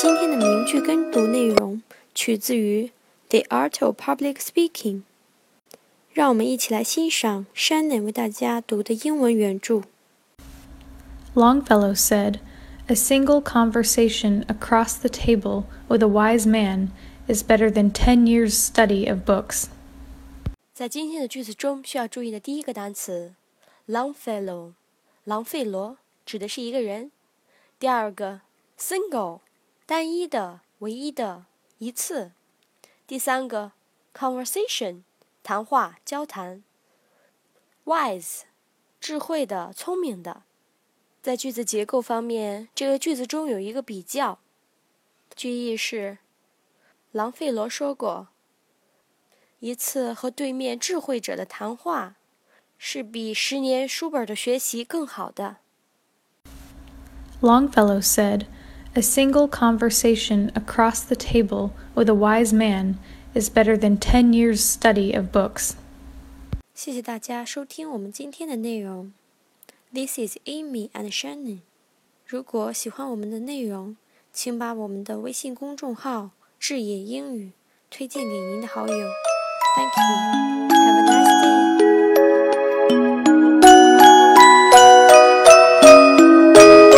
今天的名句跟读内容取自于《The Art of Public Speaking》。让我们一起来欣赏 Shannon 为大家读的英文原著。Longfellow said, "A single conversation across the table with a wise man is better than ten years' study of books." 在今天的句子中，需要注意的第一个单词 "Longfellow"，朗费罗指的是一个人。第二个 "single"。单一的、唯一的、一次。第三个，conversation，谈话、交谈。wise，智慧的、聪明的。在句子结构方面，这个句子中有一个比较。句意是：朗费罗说过，一次和对面智慧者的谈话，是比十年书本的学习更好的。Longfellow said, "A single conversation across the table with a wise man is better than ten years' study of books." 谢谢大家收听我们今天的内容。This is Amy and Shannon。如果喜欢我们的内容，请把我们的微信公众号“智野英语”推荐给您的好友。Thank you. Have a nice day.